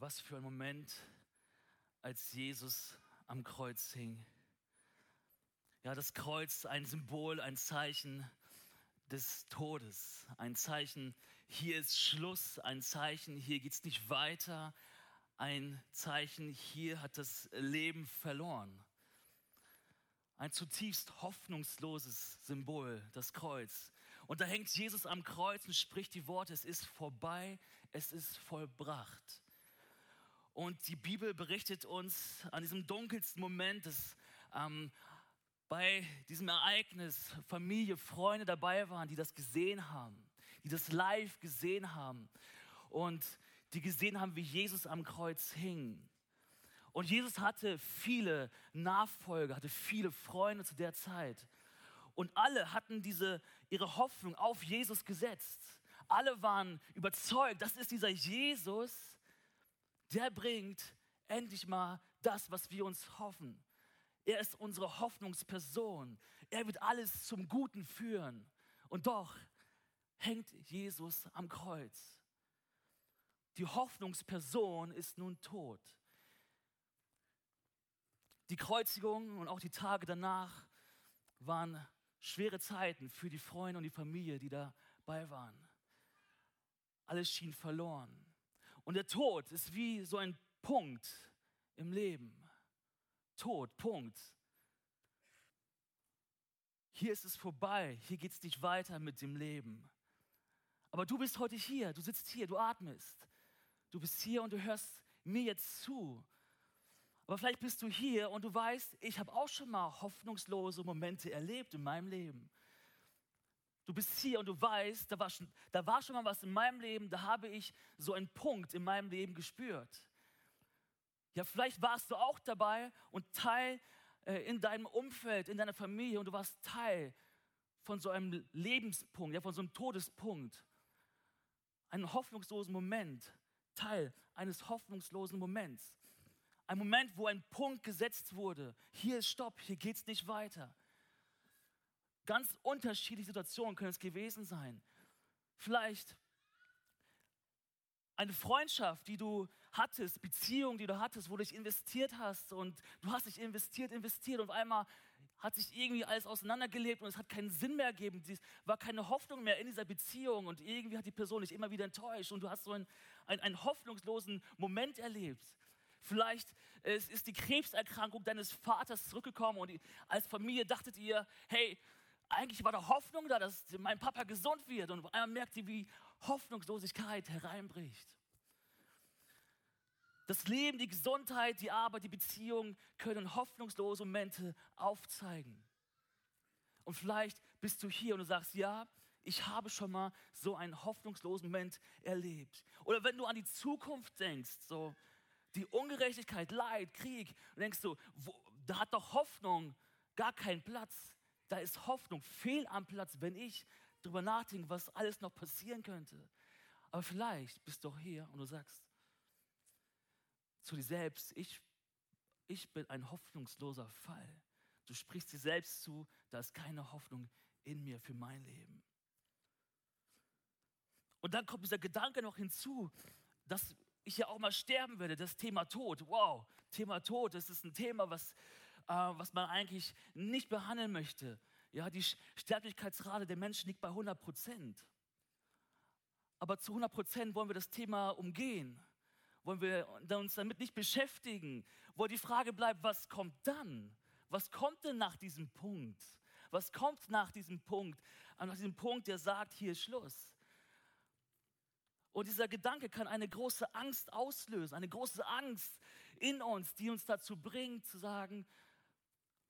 Was für ein Moment, als Jesus am Kreuz hing. Ja, das Kreuz, ein Symbol, ein Zeichen des Todes, ein Zeichen, hier ist Schluss, ein Zeichen, hier geht es nicht weiter, ein Zeichen, hier hat das Leben verloren. Ein zutiefst hoffnungsloses Symbol, das Kreuz. Und da hängt Jesus am Kreuz und spricht die Worte, es ist vorbei, es ist vollbracht. Und die Bibel berichtet uns an diesem dunkelsten Moment, dass ähm, bei diesem Ereignis Familie, Freunde dabei waren, die das gesehen haben, die das live gesehen haben und die gesehen haben, wie Jesus am Kreuz hing. Und Jesus hatte viele Nachfolger, hatte viele Freunde zu der Zeit. Und alle hatten diese, ihre Hoffnung auf Jesus gesetzt. Alle waren überzeugt, das ist dieser Jesus, der bringt endlich mal das, was wir uns hoffen. Er ist unsere Hoffnungsperson. Er wird alles zum Guten führen. Und doch hängt Jesus am Kreuz. Die Hoffnungsperson ist nun tot. Die Kreuzigung und auch die Tage danach waren schwere Zeiten für die Freunde und die Familie, die dabei waren. Alles schien verloren. Und der Tod ist wie so ein Punkt im Leben. Tod, Punkt. Hier ist es vorbei, hier geht es nicht weiter mit dem Leben. Aber du bist heute hier, du sitzt hier, du atmest. Du bist hier und du hörst mir jetzt zu. Aber vielleicht bist du hier und du weißt, ich habe auch schon mal hoffnungslose Momente erlebt in meinem Leben. Du bist hier und du weißt, da war, schon, da war schon mal was in meinem Leben, da habe ich so einen Punkt in meinem Leben gespürt. Ja, vielleicht warst du auch dabei und Teil äh, in deinem Umfeld, in deiner Familie und du warst Teil von so einem Lebenspunkt, ja, von so einem Todespunkt. Einen hoffnungslosen Moment, Teil eines hoffnungslosen Moments. Ein Moment, wo ein Punkt gesetzt wurde. Hier ist Stopp, hier geht es nicht weiter. Ganz unterschiedliche Situationen können es gewesen sein. Vielleicht eine Freundschaft, die du hattest, Beziehung, die du hattest, wo du dich investiert hast und du hast dich investiert, investiert und auf einmal hat sich irgendwie alles auseinandergelebt und es hat keinen Sinn mehr gegeben. Es war keine Hoffnung mehr in dieser Beziehung und irgendwie hat die Person dich immer wieder enttäuscht und du hast so einen, einen, einen hoffnungslosen Moment erlebt. Vielleicht ist die Krebserkrankung deines Vaters zurückgekommen und als Familie dachtet ihr, hey, eigentlich war da Hoffnung da, dass mein Papa gesund wird. Und einmal merkt sie, wie Hoffnungslosigkeit hereinbricht. Das Leben, die Gesundheit, die Arbeit, die Beziehung können hoffnungslose Momente aufzeigen. Und vielleicht bist du hier und du sagst, ja, ich habe schon mal so einen hoffnungslosen Moment erlebt. Oder wenn du an die Zukunft denkst, so die Ungerechtigkeit, Leid, Krieg, denkst du, wo, da hat doch Hoffnung gar keinen Platz da ist Hoffnung fehl am Platz, wenn ich darüber nachdenke, was alles noch passieren könnte. Aber vielleicht bist du auch hier und du sagst zu dir selbst, ich, ich bin ein hoffnungsloser Fall. Du sprichst dir selbst zu, da ist keine Hoffnung in mir für mein Leben. Und dann kommt dieser Gedanke noch hinzu, dass ich ja auch mal sterben werde, das Thema Tod. Wow, Thema Tod, das ist ein Thema, was, äh, was man eigentlich nicht behandeln möchte. Ja, die Sterblichkeitsrate der Menschen liegt bei 100 Prozent. Aber zu 100 Prozent wollen wir das Thema umgehen. Wollen wir uns damit nicht beschäftigen. Wo die Frage bleibt, was kommt dann? Was kommt denn nach diesem Punkt? Was kommt nach diesem Punkt? Nach diesem Punkt, der sagt, hier ist Schluss. Und dieser Gedanke kann eine große Angst auslösen, eine große Angst in uns, die uns dazu bringt zu sagen,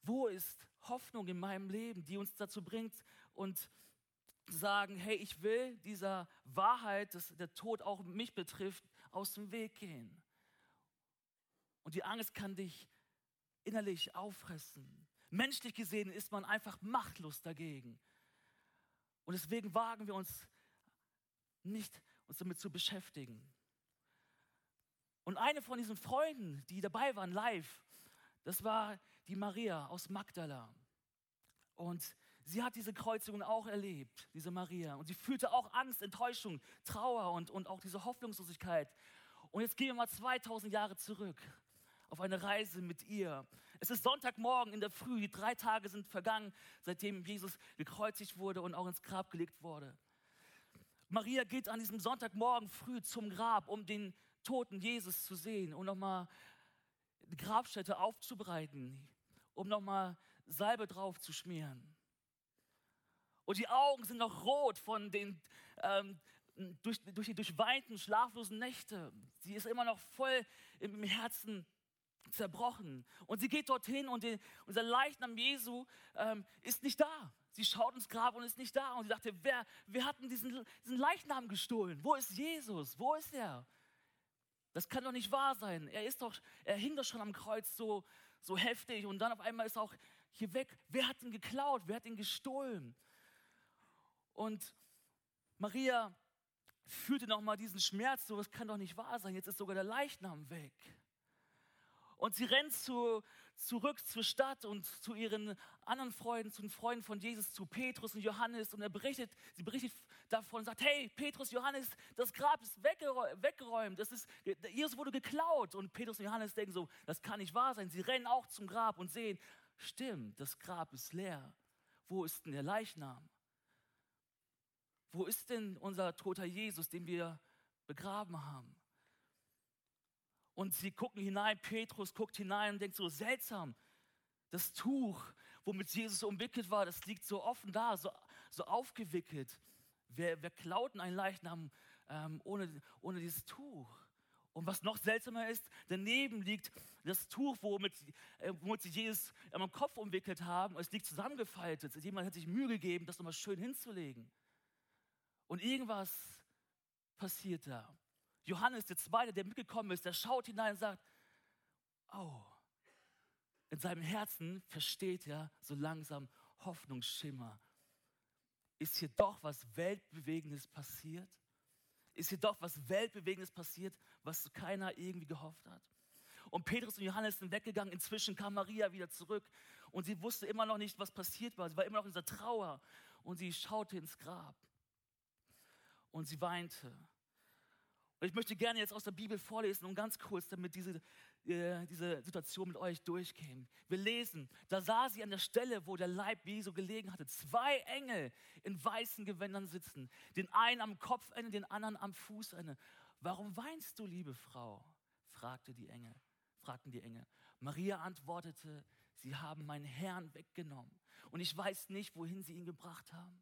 wo ist Hoffnung in meinem Leben, die uns dazu bringt und sagen, hey, ich will dieser Wahrheit, dass der Tod auch mich betrifft, aus dem Weg gehen. Und die Angst kann dich innerlich auffressen. Menschlich gesehen ist man einfach machtlos dagegen. Und deswegen wagen wir uns nicht, uns damit zu beschäftigen. Und eine von diesen Freunden, die dabei waren live, das war die Maria aus Magdala. Und sie hat diese Kreuzigung auch erlebt, diese Maria. Und sie fühlte auch Angst, Enttäuschung, Trauer und, und auch diese Hoffnungslosigkeit. Und jetzt gehen wir mal 2000 Jahre zurück auf eine Reise mit ihr. Es ist Sonntagmorgen in der Früh, die drei Tage sind vergangen, seitdem Jesus gekreuzigt wurde und auch ins Grab gelegt wurde. Maria geht an diesem Sonntagmorgen früh zum Grab, um den toten Jesus zu sehen und nochmal die Grabstätte aufzubereiten, um nochmal Salbe drauf zu schmieren. Und die Augen sind noch rot von den, ähm, durch, durch die durchweinten, schlaflosen Nächte. Sie ist immer noch voll im Herzen zerbrochen. Und sie geht dorthin und die, unser Leichnam Jesu ähm, ist nicht da. Sie schaut ins Grab und ist nicht da. Und sie dachte, wer, wer hat denn diesen, diesen Leichnam gestohlen? Wo ist Jesus? Wo ist er? Das kann doch nicht wahr sein. Er ist doch, er hing doch schon am Kreuz so, so heftig und dann auf einmal ist auch hier weg. Wer hat ihn geklaut? Wer hat ihn gestohlen? Und Maria fühlte nochmal diesen Schmerz, so, das kann doch nicht wahr sein. Jetzt ist sogar der Leichnam weg. Und sie rennt zu, zurück zur Stadt und zu ihren anderen Freunden, zu den Freunden von Jesus, zu Petrus und Johannes. Und er berichtet, sie berichtet davon und sagt, hey, Petrus, Johannes, das Grab ist weggeräumt. Das ist, Jesus wurde geklaut. Und Petrus und Johannes denken so, das kann nicht wahr sein. Sie rennen auch zum Grab und sehen, stimmt, das Grab ist leer. Wo ist denn der Leichnam? Wo ist denn unser toter Jesus, den wir begraben haben? Und sie gucken hinein, Petrus guckt hinein und denkt so, seltsam, das Tuch, womit Jesus umwickelt war, das liegt so offen da, so, so aufgewickelt. Wer, wer klaut einen Leichnam ähm, ohne, ohne dieses Tuch? Und was noch seltsamer ist, daneben liegt das Tuch, womit, äh, womit sie Jesus am Kopf umwickelt haben. Es liegt zusammengefaltet. Jemand hat sich Mühe gegeben, das nochmal schön hinzulegen. Und irgendwas passiert da. Johannes, der Zweite, der mitgekommen ist, der schaut hinein und sagt, oh, in seinem Herzen versteht er so langsam Hoffnungsschimmer. Ist hier doch was Weltbewegendes passiert? Ist hier doch was Weltbewegendes passiert, was keiner irgendwie gehofft hat? Und Petrus und Johannes sind weggegangen. Inzwischen kam Maria wieder zurück und sie wusste immer noch nicht, was passiert war. Sie war immer noch in dieser Trauer und sie schaute ins Grab und sie weinte. Und ich möchte gerne jetzt aus der Bibel vorlesen und ganz kurz, damit diese, äh, diese Situation mit euch durchgehen. Wir lesen, da sah sie an der Stelle, wo der Leib Jesu gelegen hatte, zwei Engel in weißen Gewändern sitzen. Den einen am Kopfende, den anderen am Fußende. Warum weinst du, liebe Frau? fragte die Engel, fragten die Engel. Maria antwortete, sie haben meinen Herrn weggenommen und ich weiß nicht, wohin sie ihn gebracht haben.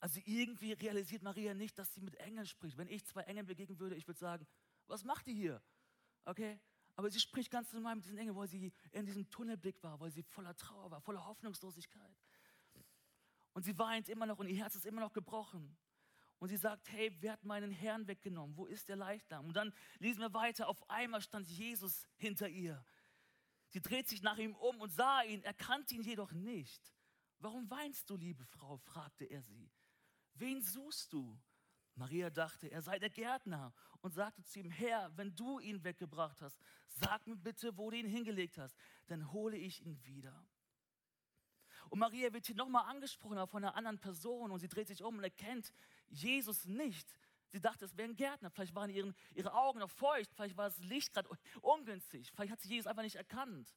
Also irgendwie realisiert Maria nicht, dass sie mit Engeln spricht. Wenn ich zwei Engeln begegnen würde, ich würde sagen, was macht die hier? Okay? Aber sie spricht ganz normal mit diesen Engeln, weil sie in diesem Tunnelblick war, weil sie voller Trauer war, voller Hoffnungslosigkeit. Und sie weint immer noch und ihr Herz ist immer noch gebrochen. Und sie sagt, hey, wer hat meinen Herrn weggenommen? Wo ist der Leichnam? Und dann lesen wir weiter, auf einmal stand Jesus hinter ihr. Sie dreht sich nach ihm um und sah ihn, erkannte ihn jedoch nicht. Warum weinst du, liebe Frau? fragte er sie. Wen suchst du? Maria dachte, er sei der Gärtner und sagte zu ihm, Herr, wenn du ihn weggebracht hast, sag mir bitte, wo du ihn hingelegt hast, dann hole ich ihn wieder. Und Maria wird hier nochmal angesprochen von einer anderen Person und sie dreht sich um und erkennt Jesus nicht. Sie dachte, es wäre ein Gärtner. Vielleicht waren ihren, ihre Augen noch feucht, vielleicht war das Licht gerade ungünstig, vielleicht hat sie Jesus einfach nicht erkannt.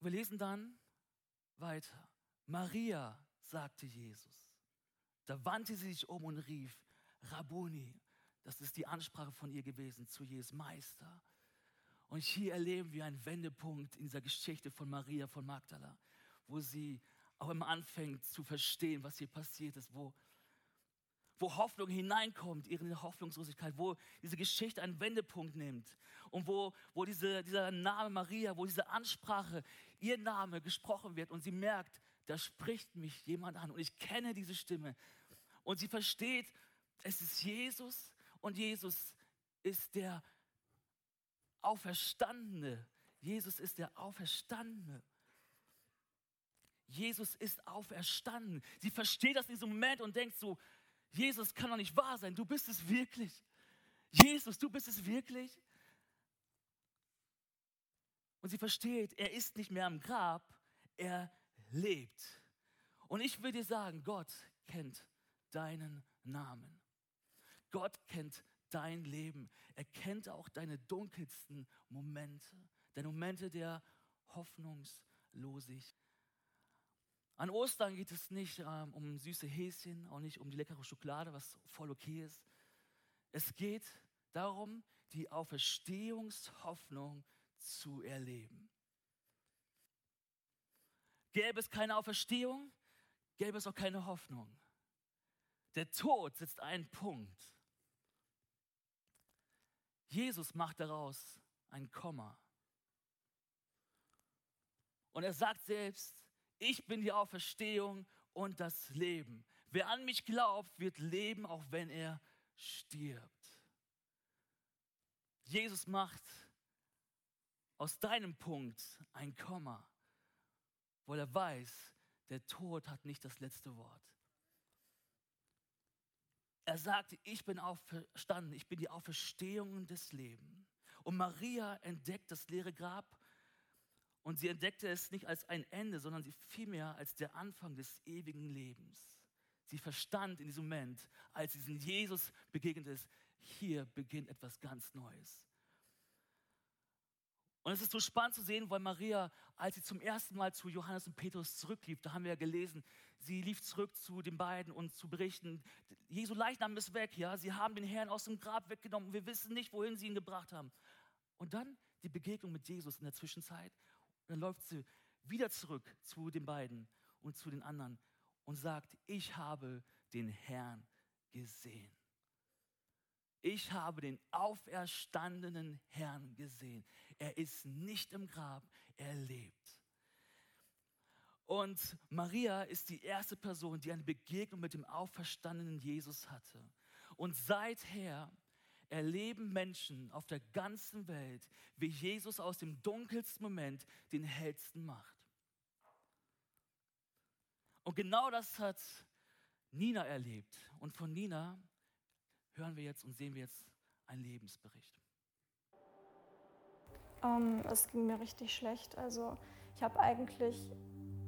Wir lesen dann weiter. Maria sagte Jesus. Da wandte sie sich um und rief, Rabboni, das ist die Ansprache von ihr gewesen zu Jesus, Meister. Und hier erleben wir einen Wendepunkt in dieser Geschichte von Maria von Magdala, wo sie auch immer anfängt zu verstehen, was hier passiert ist, wo, wo Hoffnung hineinkommt, ihre Hoffnungslosigkeit, wo diese Geschichte einen Wendepunkt nimmt und wo, wo diese, dieser Name Maria, wo diese Ansprache, ihr Name gesprochen wird und sie merkt, da spricht mich jemand an und ich kenne diese Stimme. Und sie versteht, es ist Jesus und Jesus ist der Auferstandene. Jesus ist der Auferstandene. Jesus ist auferstanden. Sie versteht das in diesem Moment und denkt so, Jesus kann doch nicht wahr sein, du bist es wirklich. Jesus, du bist es wirklich. Und sie versteht, er ist nicht mehr am Grab, er lebt. Und ich will dir sagen, Gott kennt deinen Namen. Gott kennt dein Leben. Er kennt auch deine dunkelsten Momente, deine Momente der Hoffnungslosigkeit. An Ostern geht es nicht ähm, um süße Häschen, auch nicht um die leckere Schokolade, was voll okay ist. Es geht darum, die Auferstehungshoffnung zu erleben. Gäbe es keine Auferstehung, gäbe es auch keine Hoffnung. Der Tod setzt einen Punkt. Jesus macht daraus ein Komma. Und er sagt selbst, ich bin die Auferstehung und das Leben. Wer an mich glaubt, wird leben, auch wenn er stirbt. Jesus macht aus deinem Punkt ein Komma, weil er weiß, der Tod hat nicht das letzte Wort. Er sagte, ich bin auferstanden, ich bin die Auferstehung des Lebens. Und Maria entdeckt das leere Grab und sie entdeckte es nicht als ein Ende, sondern sie vielmehr als der Anfang des ewigen Lebens. Sie verstand in diesem Moment, als sie diesen Jesus begegnet ist, hier beginnt etwas ganz Neues. Und es ist so spannend zu sehen, weil Maria, als sie zum ersten Mal zu Johannes und Petrus zurücklief, da haben wir ja gelesen, sie lief zurück zu den beiden und zu berichten, Jesu Leichnam ist weg, ja, sie haben den Herrn aus dem Grab weggenommen und wir wissen nicht, wohin sie ihn gebracht haben. Und dann die Begegnung mit Jesus in der Zwischenzeit. Und dann läuft sie wieder zurück zu den beiden und zu den anderen und sagt, ich habe den Herrn gesehen. Ich habe den auferstandenen Herrn gesehen. Er ist nicht im Grab, er lebt. Und Maria ist die erste Person, die eine Begegnung mit dem auferstandenen Jesus hatte. Und seither erleben Menschen auf der ganzen Welt, wie Jesus aus dem dunkelsten Moment den hellsten macht. Und genau das hat Nina erlebt. Und von Nina hören wir jetzt und sehen wir jetzt einen Lebensbericht. Ähm, es ging mir richtig schlecht. Also ich habe eigentlich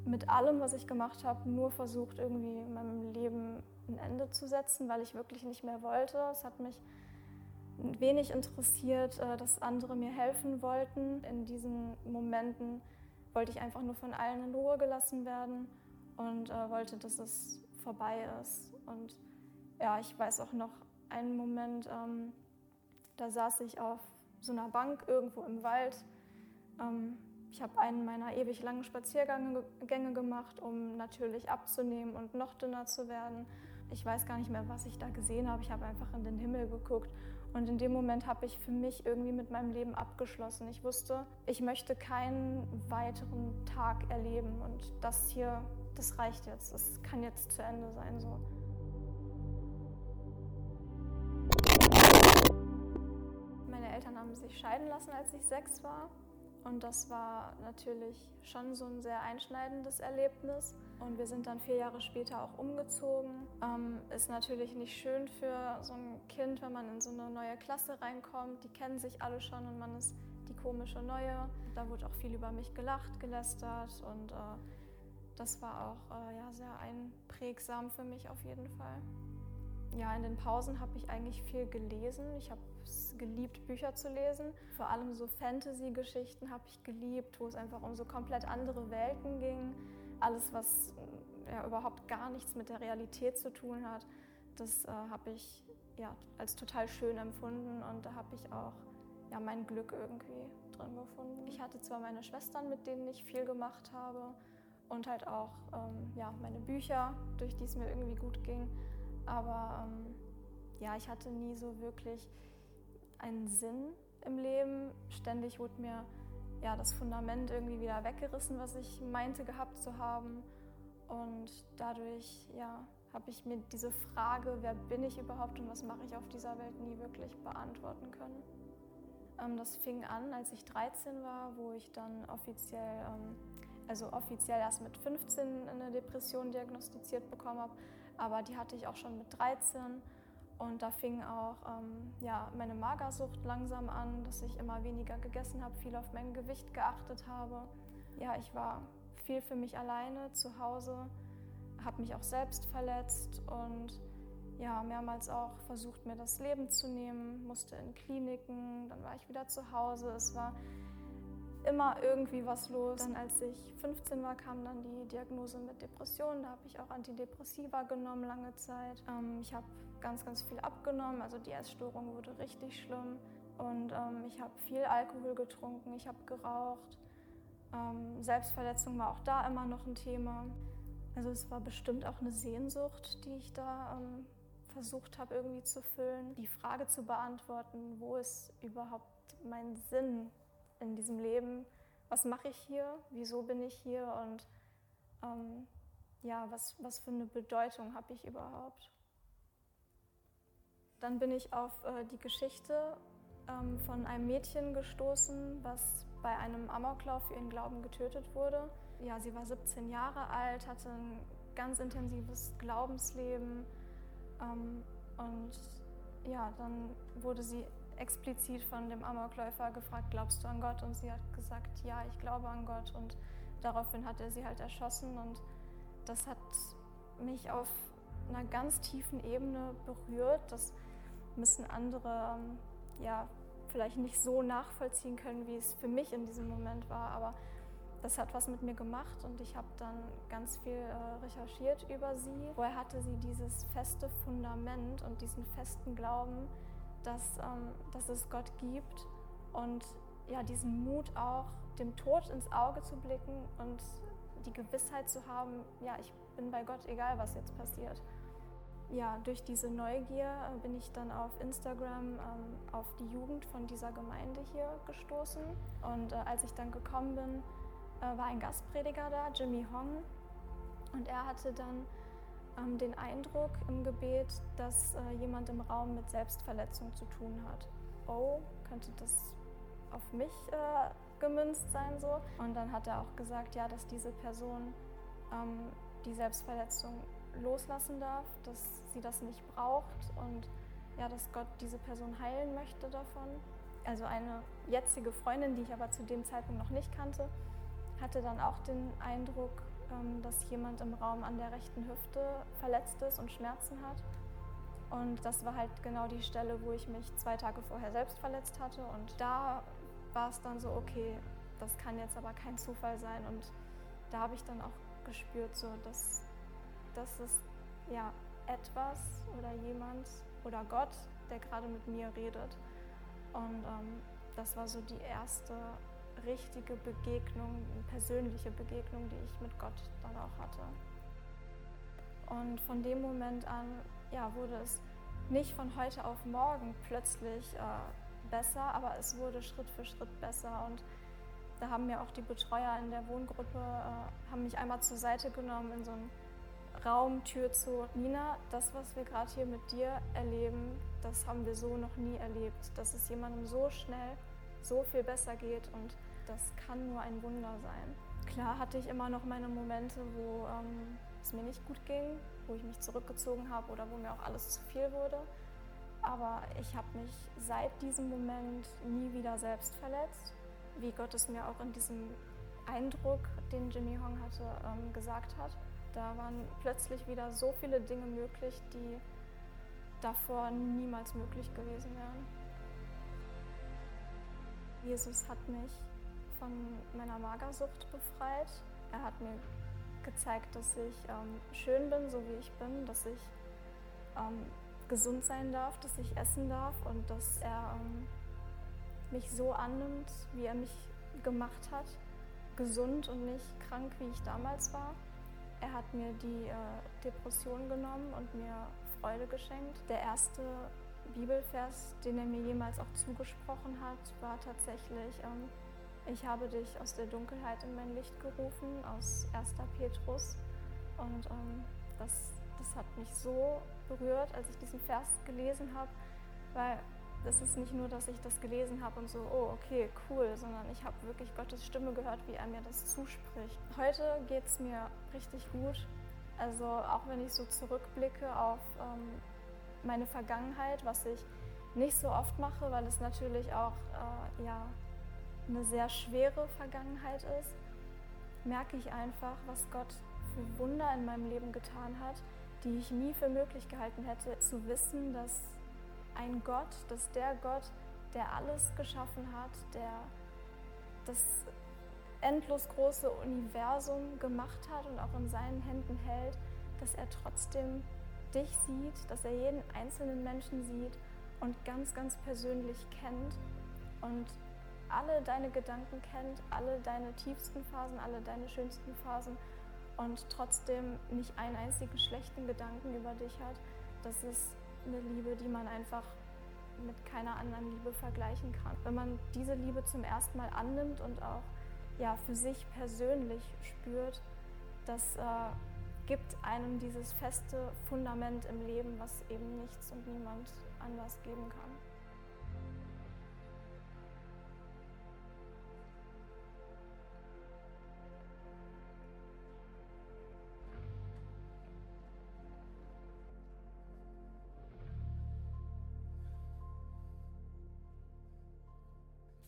mit allem, was ich gemacht habe, nur versucht, irgendwie in meinem Leben ein Ende zu setzen, weil ich wirklich nicht mehr wollte. Es hat mich wenig interessiert, äh, dass andere mir helfen wollten. In diesen Momenten wollte ich einfach nur von allen in Ruhe gelassen werden und äh, wollte, dass es vorbei ist. Und ja, ich weiß auch noch einen Moment, ähm, da saß ich auf so einer Bank irgendwo im Wald. Ähm, ich habe einen meiner ewig langen Spaziergänge gemacht, um natürlich abzunehmen und noch dünner zu werden. Ich weiß gar nicht mehr, was ich da gesehen habe. Ich habe einfach in den Himmel geguckt und in dem Moment habe ich für mich irgendwie mit meinem Leben abgeschlossen. Ich wusste, ich möchte keinen weiteren Tag erleben und das hier, das reicht jetzt. Es kann jetzt zu Ende sein so. Haben sich scheiden lassen, als ich sechs war. Und das war natürlich schon so ein sehr einschneidendes Erlebnis. Und wir sind dann vier Jahre später auch umgezogen. Ähm, ist natürlich nicht schön für so ein Kind, wenn man in so eine neue Klasse reinkommt. Die kennen sich alle schon und man ist die komische Neue. Da wurde auch viel über mich gelacht, gelästert und äh, das war auch äh, ja, sehr einprägsam für mich auf jeden Fall. Ja, in den Pausen habe ich eigentlich viel gelesen. Ich habe es geliebt, Bücher zu lesen. Vor allem so Fantasy-Geschichten habe ich geliebt, wo es einfach um so komplett andere Welten ging. Alles, was ja, überhaupt gar nichts mit der Realität zu tun hat, das äh, habe ich ja, als total schön empfunden und da habe ich auch ja, mein Glück irgendwie drin gefunden. Ich hatte zwar meine Schwestern, mit denen ich viel gemacht habe und halt auch ähm, ja, meine Bücher, durch die es mir irgendwie gut ging, aber ähm, ja, ich hatte nie so wirklich einen Sinn im Leben. Ständig wurde mir ja, das Fundament irgendwie wieder weggerissen, was ich meinte gehabt zu haben. Und dadurch ja, habe ich mir diese Frage, wer bin ich überhaupt und was mache ich auf dieser Welt, nie wirklich beantworten können. Ähm, das fing an, als ich 13 war, wo ich dann offiziell, ähm, also offiziell erst mit 15 eine Depression diagnostiziert bekommen habe, aber die hatte ich auch schon mit 13. Und da fing auch ähm, ja, meine Magersucht langsam an, dass ich immer weniger gegessen habe, viel auf mein Gewicht geachtet habe. Ja, ich war viel für mich alleine zu Hause, habe mich auch selbst verletzt und ja, mehrmals auch versucht, mir das Leben zu nehmen, musste in Kliniken, dann war ich wieder zu Hause. Es war immer irgendwie was los. Dann als ich 15 war, kam dann die Diagnose mit Depressionen. Da habe ich auch Antidepressiva genommen lange Zeit. Ähm, ich habe ganz, ganz viel abgenommen. Also die Essstörung wurde richtig schlimm. Und ähm, ich habe viel Alkohol getrunken, ich habe geraucht. Ähm, Selbstverletzung war auch da immer noch ein Thema. Also es war bestimmt auch eine Sehnsucht, die ich da ähm, versucht habe irgendwie zu füllen. Die Frage zu beantworten, wo ist überhaupt mein Sinn in diesem Leben? Was mache ich hier? Wieso bin ich hier? Und ähm, ja, was, was für eine Bedeutung habe ich überhaupt? Dann bin ich auf äh, die Geschichte ähm, von einem Mädchen gestoßen, was bei einem Amoklauf für ihren Glauben getötet wurde. Ja, sie war 17 Jahre alt, hatte ein ganz intensives Glaubensleben ähm, und ja, dann wurde sie explizit von dem Amokläufer gefragt, glaubst du an Gott? Und sie hat gesagt, ja, ich glaube an Gott. Und daraufhin hat er sie halt erschossen und das hat mich auf einer ganz tiefen Ebene berührt. Das müssen andere ähm, ja, vielleicht nicht so nachvollziehen können, wie es für mich in diesem Moment war, aber das hat was mit mir gemacht und ich habe dann ganz viel äh, recherchiert über sie. Woher hatte sie dieses feste Fundament und diesen festen Glauben, dass, ähm, dass es Gott gibt und ja, diesen Mut auch, dem Tod ins Auge zu blicken und die Gewissheit zu haben, ja, ich bin bei Gott, egal was jetzt passiert ja, durch diese Neugier äh, bin ich dann auf Instagram ähm, auf die Jugend von dieser Gemeinde hier gestoßen. Und äh, als ich dann gekommen bin, äh, war ein Gastprediger da, Jimmy Hong. Und er hatte dann ähm, den Eindruck im Gebet, dass äh, jemand im Raum mit Selbstverletzung zu tun hat. Oh, könnte das auf mich äh, gemünzt sein so? Und dann hat er auch gesagt, ja, dass diese Person ähm, die Selbstverletzung loslassen darf, dass sie das nicht braucht und ja, dass Gott diese Person heilen möchte davon. Also eine jetzige Freundin, die ich aber zu dem Zeitpunkt noch nicht kannte, hatte dann auch den Eindruck, dass jemand im Raum an der rechten Hüfte verletzt ist und Schmerzen hat. Und das war halt genau die Stelle, wo ich mich zwei Tage vorher selbst verletzt hatte. Und da war es dann so, okay, das kann jetzt aber kein Zufall sein. Und da habe ich dann auch gespürt, so, dass, dass es ja, etwas oder jemand oder Gott, der gerade mit mir redet. Und ähm, das war so die erste richtige Begegnung, persönliche Begegnung, die ich mit Gott dann auch hatte. Und von dem Moment an ja, wurde es nicht von heute auf morgen plötzlich äh, besser, aber es wurde Schritt für Schritt besser. Und da haben mir auch die Betreuer in der Wohngruppe, äh, haben mich einmal zur Seite genommen in so ein Raum, Tür zu. Nina, das, was wir gerade hier mit dir erleben, das haben wir so noch nie erlebt. Dass es jemandem so schnell so viel besser geht und das kann nur ein Wunder sein. Klar hatte ich immer noch meine Momente, wo ähm, es mir nicht gut ging, wo ich mich zurückgezogen habe oder wo mir auch alles zu viel wurde. Aber ich habe mich seit diesem Moment nie wieder selbst verletzt, wie Gott es mir auch in diesem Eindruck, den Jimmy Hong hatte, ähm, gesagt hat. Da waren plötzlich wieder so viele Dinge möglich, die davor niemals möglich gewesen wären. Jesus hat mich von meiner Magersucht befreit. Er hat mir gezeigt, dass ich ähm, schön bin, so wie ich bin, dass ich ähm, gesund sein darf, dass ich essen darf und dass er ähm, mich so annimmt, wie er mich gemacht hat, gesund und nicht krank, wie ich damals war. Er hat mir die äh, Depression genommen und mir Freude geschenkt. Der erste Bibelvers, den er mir jemals auch zugesprochen hat, war tatsächlich, ähm, ich habe dich aus der Dunkelheit in mein Licht gerufen, aus 1. Petrus. Und ähm, das, das hat mich so berührt, als ich diesen Vers gelesen habe, weil das ist nicht nur, dass ich das gelesen habe und so, oh, okay, cool, sondern ich habe wirklich Gottes Stimme gehört, wie er mir das zuspricht. Heute geht es mir richtig gut. Also auch wenn ich so zurückblicke auf ähm, meine Vergangenheit, was ich nicht so oft mache, weil es natürlich auch äh, ja, eine sehr schwere Vergangenheit ist, merke ich einfach, was Gott für Wunder in meinem Leben getan hat, die ich nie für möglich gehalten hätte, zu wissen, dass ein Gott, dass der Gott, der alles geschaffen hat, der das endlos große Universum gemacht hat und auch in seinen Händen hält, dass er trotzdem dich sieht, dass er jeden einzelnen Menschen sieht und ganz, ganz persönlich kennt und alle deine Gedanken kennt, alle deine tiefsten Phasen, alle deine schönsten Phasen und trotzdem nicht einen einzigen schlechten Gedanken über dich hat. Das ist eine Liebe, die man einfach mit keiner anderen Liebe vergleichen kann. Wenn man diese Liebe zum ersten Mal annimmt und auch ja, für sich persönlich spürt, das äh, gibt einem dieses feste Fundament im Leben, was eben nichts und niemand anders geben kann.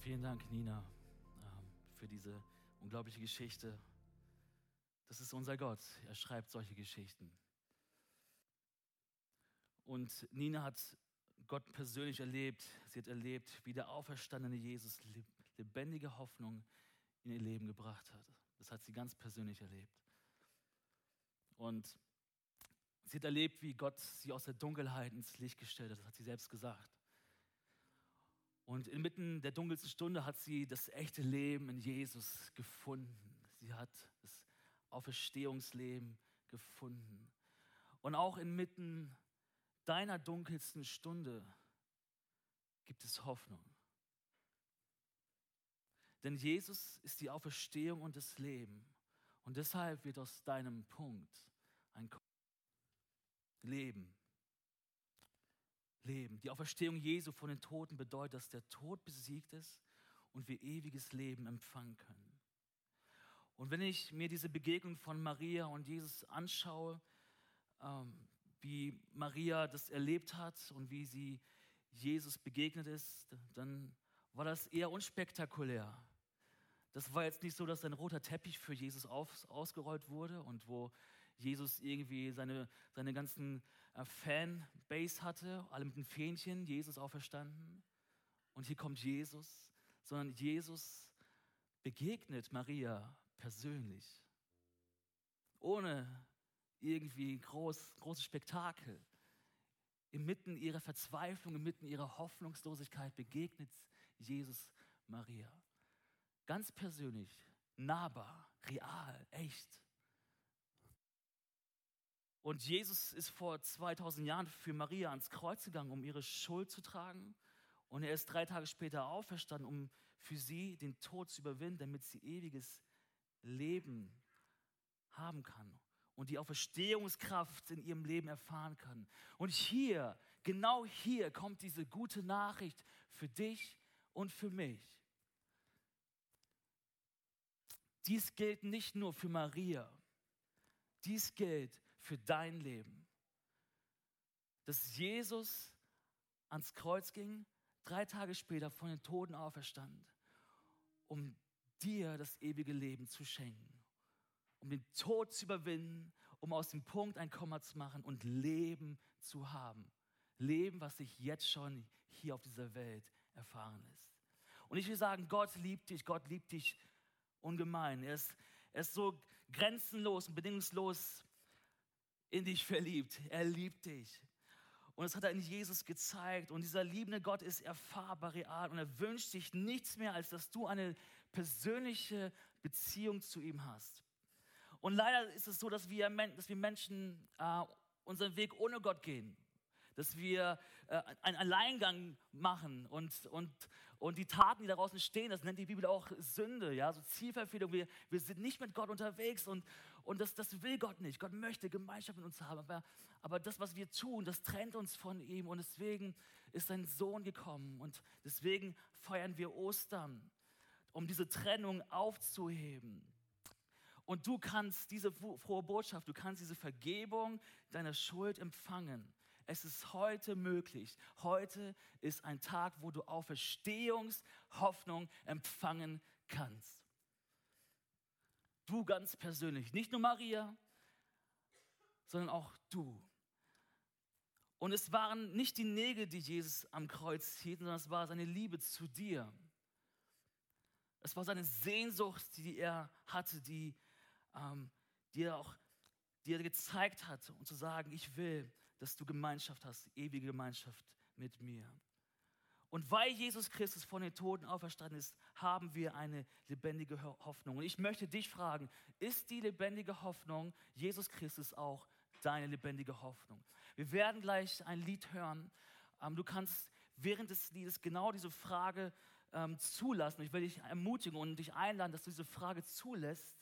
Vielen Dank, Nina, ähm, für diese unglaubliche Geschichte. Das ist unser Gott. Er schreibt solche Geschichten. Und Nina hat Gott persönlich erlebt. Sie hat erlebt, wie der auferstandene Jesus lebendige Hoffnung in ihr Leben gebracht hat. Das hat sie ganz persönlich erlebt. Und sie hat erlebt, wie Gott sie aus der Dunkelheit ins Licht gestellt hat. Das hat sie selbst gesagt. Und inmitten der dunkelsten Stunde hat sie das echte Leben in Jesus gefunden. Sie hat das Auferstehungsleben gefunden. Und auch inmitten deiner dunkelsten Stunde gibt es Hoffnung. Denn Jesus ist die Auferstehung und das Leben. Und deshalb wird aus deinem Punkt ein Leben leben. Die Auferstehung Jesu von den Toten bedeutet, dass der Tod besiegt ist und wir ewiges Leben empfangen können. Und wenn ich mir diese Begegnung von Maria und Jesus anschaue, ähm, wie Maria das erlebt hat und wie sie Jesus begegnet ist, dann war das eher unspektakulär. Das war jetzt nicht so, dass ein roter Teppich für Jesus auf, ausgerollt wurde und wo Jesus irgendwie seine, seine ganzen Fanbase hatte, alle mit den Fähnchen, Jesus auferstanden. Und hier kommt Jesus, sondern Jesus begegnet Maria persönlich, ohne irgendwie groß, großes Spektakel. Inmitten ihrer Verzweiflung, inmitten ihrer Hoffnungslosigkeit begegnet Jesus Maria. Ganz persönlich, nahbar, real, echt. Und Jesus ist vor 2000 Jahren für Maria ans Kreuz gegangen, um ihre Schuld zu tragen. Und er ist drei Tage später auferstanden, um für sie den Tod zu überwinden, damit sie ewiges Leben haben kann und die Auferstehungskraft in ihrem Leben erfahren kann. Und hier, genau hier kommt diese gute Nachricht für dich und für mich. Dies gilt nicht nur für Maria, dies gilt für dein Leben. Dass Jesus ans Kreuz ging, drei Tage später von den Toten auferstand, um dir das ewige Leben zu schenken, um den Tod zu überwinden, um aus dem Punkt ein Komma zu machen und Leben zu haben. Leben, was sich jetzt schon hier auf dieser Welt erfahren lässt. Und ich will sagen, Gott liebt dich, Gott liebt dich ungemein. Er ist, er ist so grenzenlos und bedingungslos in dich verliebt. Er liebt dich. Und das hat er in Jesus gezeigt. Und dieser liebende Gott ist erfahrbar, real. Und er wünscht sich nichts mehr, als dass du eine persönliche Beziehung zu ihm hast. Und leider ist es so, dass wir, dass wir Menschen äh, unseren Weg ohne Gott gehen dass wir äh, einen Alleingang machen und, und, und die Taten, die daraus entstehen, das nennt die Bibel auch Sünde, ja, so Zielverfehlung. Wir, wir sind nicht mit Gott unterwegs und, und das, das will Gott nicht. Gott möchte Gemeinschaft mit uns haben, aber, aber das, was wir tun, das trennt uns von ihm und deswegen ist sein Sohn gekommen und deswegen feiern wir Ostern, um diese Trennung aufzuheben. Und du kannst diese frohe Botschaft, du kannst diese Vergebung deiner Schuld empfangen. Es ist heute möglich. Heute ist ein Tag, wo du Auferstehungshoffnung empfangen kannst. Du ganz persönlich, nicht nur Maria, sondern auch du. Und es waren nicht die Nägel, die Jesus am Kreuz hielten, sondern es war seine Liebe zu dir. Es war seine Sehnsucht, die er hatte, die, ähm, die, er auch, die er gezeigt hat, um zu sagen, ich will, dass du Gemeinschaft hast, ewige Gemeinschaft mit mir. Und weil Jesus Christus von den Toten auferstanden ist, haben wir eine lebendige Hoffnung. Und ich möchte dich fragen, ist die lebendige Hoffnung Jesus Christus auch deine lebendige Hoffnung? Wir werden gleich ein Lied hören. Ähm, du kannst während des Liedes genau diese Frage ähm, zulassen. Ich will dich ermutigen und dich einladen, dass du diese Frage zulässt.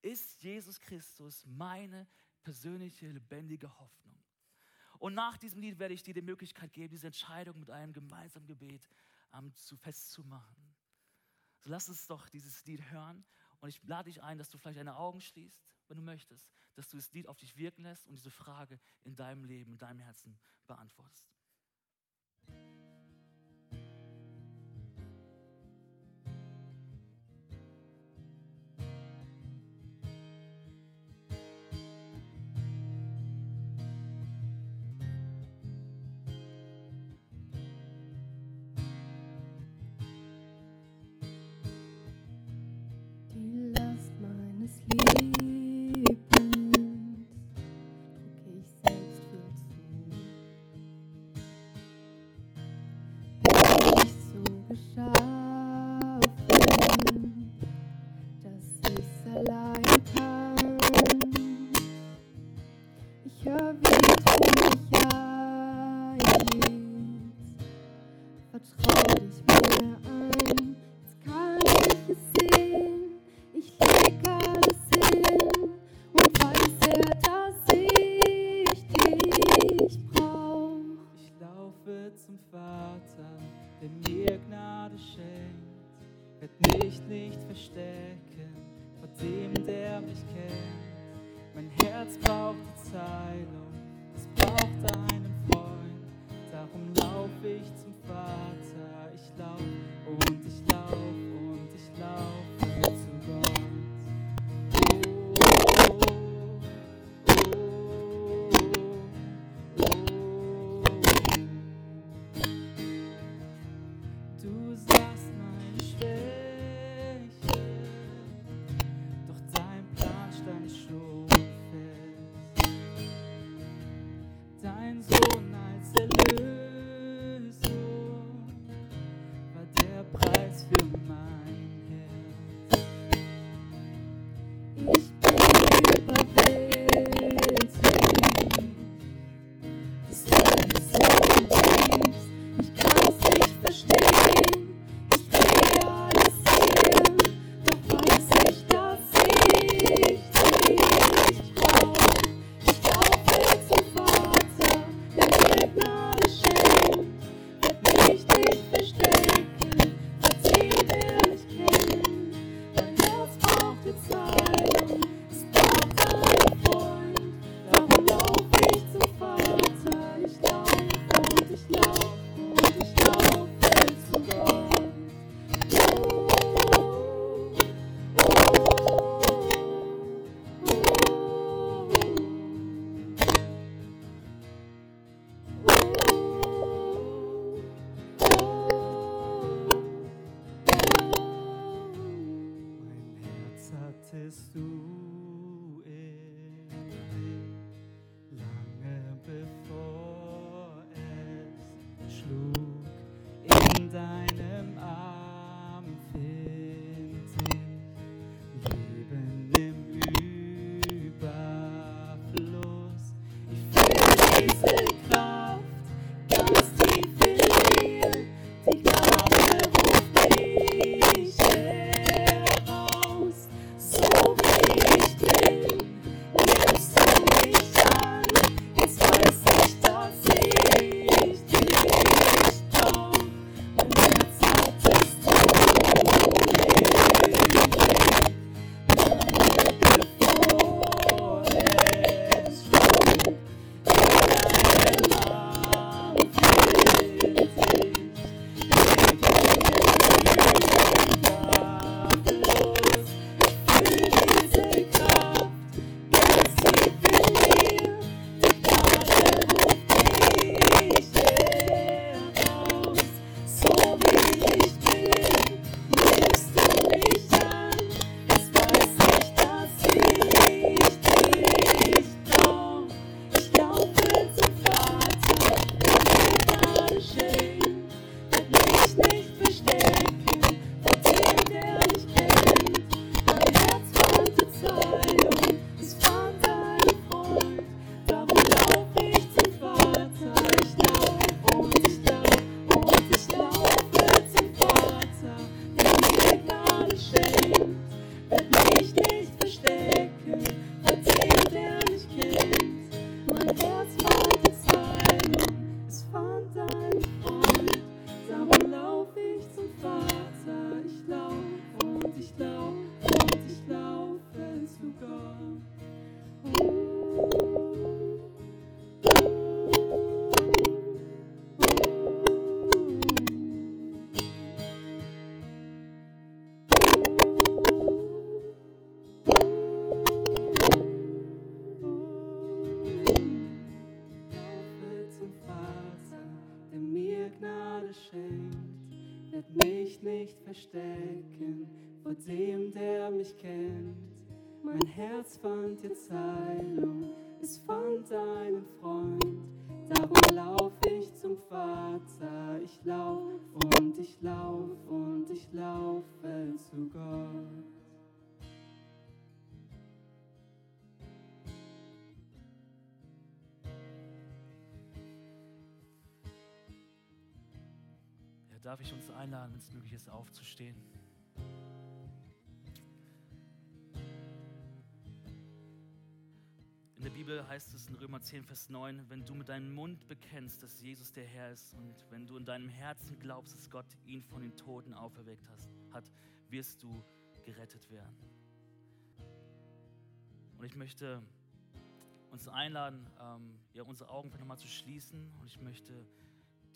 Ist Jesus Christus meine persönliche lebendige Hoffnung? Und nach diesem Lied werde ich dir die Möglichkeit geben, diese Entscheidung mit einem gemeinsamen Gebet ähm, zu festzumachen. So lass uns doch dieses Lied hören und ich lade dich ein, dass du vielleicht deine Augen schließt, wenn du möchtest, dass du das Lied auf dich wirken lässt und diese Frage in deinem Leben, in deinem Herzen beantwortest. 伤 ich uns einladen, wenn es möglich ist, aufzustehen. In der Bibel heißt es in Römer 10, Vers 9, wenn du mit deinem Mund bekennst, dass Jesus der Herr ist und wenn du in deinem Herzen glaubst, dass Gott ihn von den Toten auferweckt hat, wirst du gerettet werden. Und ich möchte uns einladen, ähm, ja, unsere Augen nochmal zu schließen und ich möchte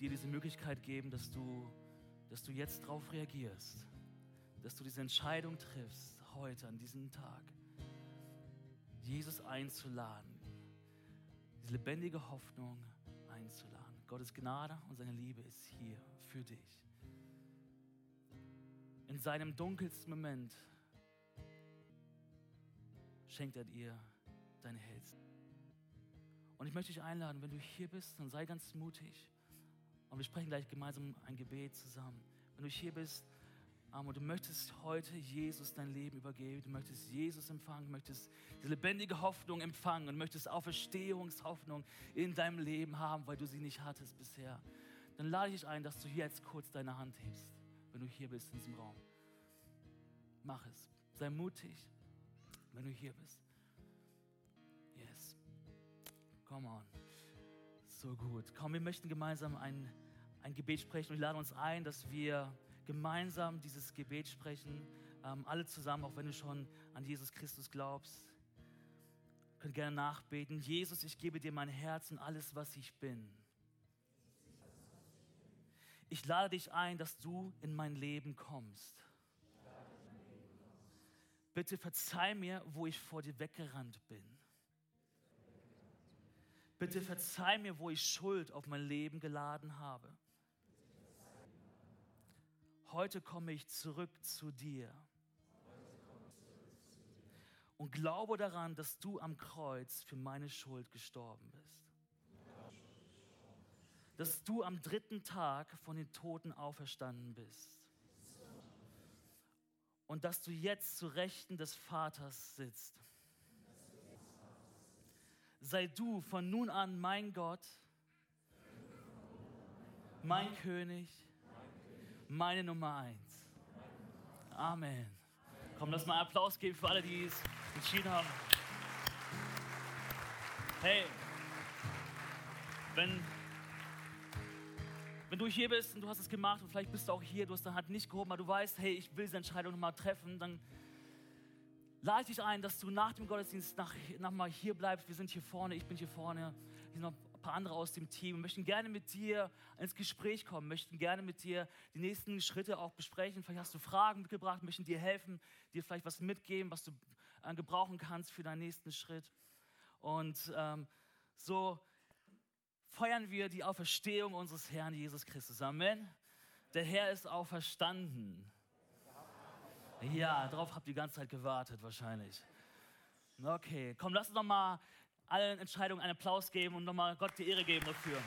dir diese Möglichkeit geben, dass du, dass du jetzt darauf reagierst, dass du diese Entscheidung triffst, heute, an diesem Tag, Jesus einzuladen, diese lebendige Hoffnung einzuladen. Gottes Gnade und seine Liebe ist hier für dich. In seinem dunkelsten Moment schenkt er dir dein Herz. Und ich möchte dich einladen, wenn du hier bist, dann sei ganz mutig. Und wir sprechen gleich gemeinsam ein Gebet zusammen. Wenn du hier bist ähm, und du möchtest heute Jesus dein Leben übergeben, du möchtest Jesus empfangen, möchtest diese lebendige Hoffnung empfangen und möchtest Auferstehungshoffnung in deinem Leben haben, weil du sie nicht hattest bisher, dann lade ich dich ein, dass du jetzt kurz deine Hand hebst, wenn du hier bist in diesem Raum. Mach es. Sei mutig, wenn du hier bist. Yes. Come on. So gut. Komm, wir möchten gemeinsam ein, ein Gebet sprechen und laden uns ein, dass wir gemeinsam dieses Gebet sprechen. Ähm, alle zusammen, auch wenn du schon an Jesus Christus glaubst. Könnt gerne nachbeten. Jesus, ich gebe dir mein Herz und alles, was ich bin. Ich lade dich ein, dass du in mein Leben kommst. Bitte verzeih mir, wo ich vor dir weggerannt bin. Bitte verzeih mir, wo ich Schuld auf mein Leben geladen habe. Heute komme ich zurück zu dir und glaube daran, dass du am Kreuz für meine Schuld gestorben bist. Dass du am dritten Tag von den Toten auferstanden bist. Und dass du jetzt zu Rechten des Vaters sitzt sei du von nun an mein Gott, mein König, meine Nummer eins. Amen. Komm, lass mal Applaus geben für alle, die es entschieden haben. Hey, wenn, wenn du hier bist und du hast es gemacht und vielleicht bist du auch hier, du hast deine Hand nicht gehoben, aber du weißt, hey, ich will diese Entscheidung nochmal treffen, dann lade ich dich ein, dass du nach dem Gottesdienst nach, nach hier bleibst. Wir sind hier vorne, ich bin hier vorne, hier sind noch ein paar andere aus dem Team. Wir möchten gerne mit dir ins Gespräch kommen, möchten gerne mit dir die nächsten Schritte auch besprechen. Vielleicht hast du Fragen mitgebracht, möchten dir helfen, dir vielleicht was mitgeben, was du äh, gebrauchen kannst für deinen nächsten Schritt. Und ähm, so feiern wir die Auferstehung unseres Herrn Jesus Christus. Amen. Der Herr ist auferstanden. Ja, darauf habt ihr die ganze Zeit gewartet wahrscheinlich. Okay, komm, lass uns noch mal allen Entscheidungen einen Applaus geben und noch mal Gott die Ehre geben dafür.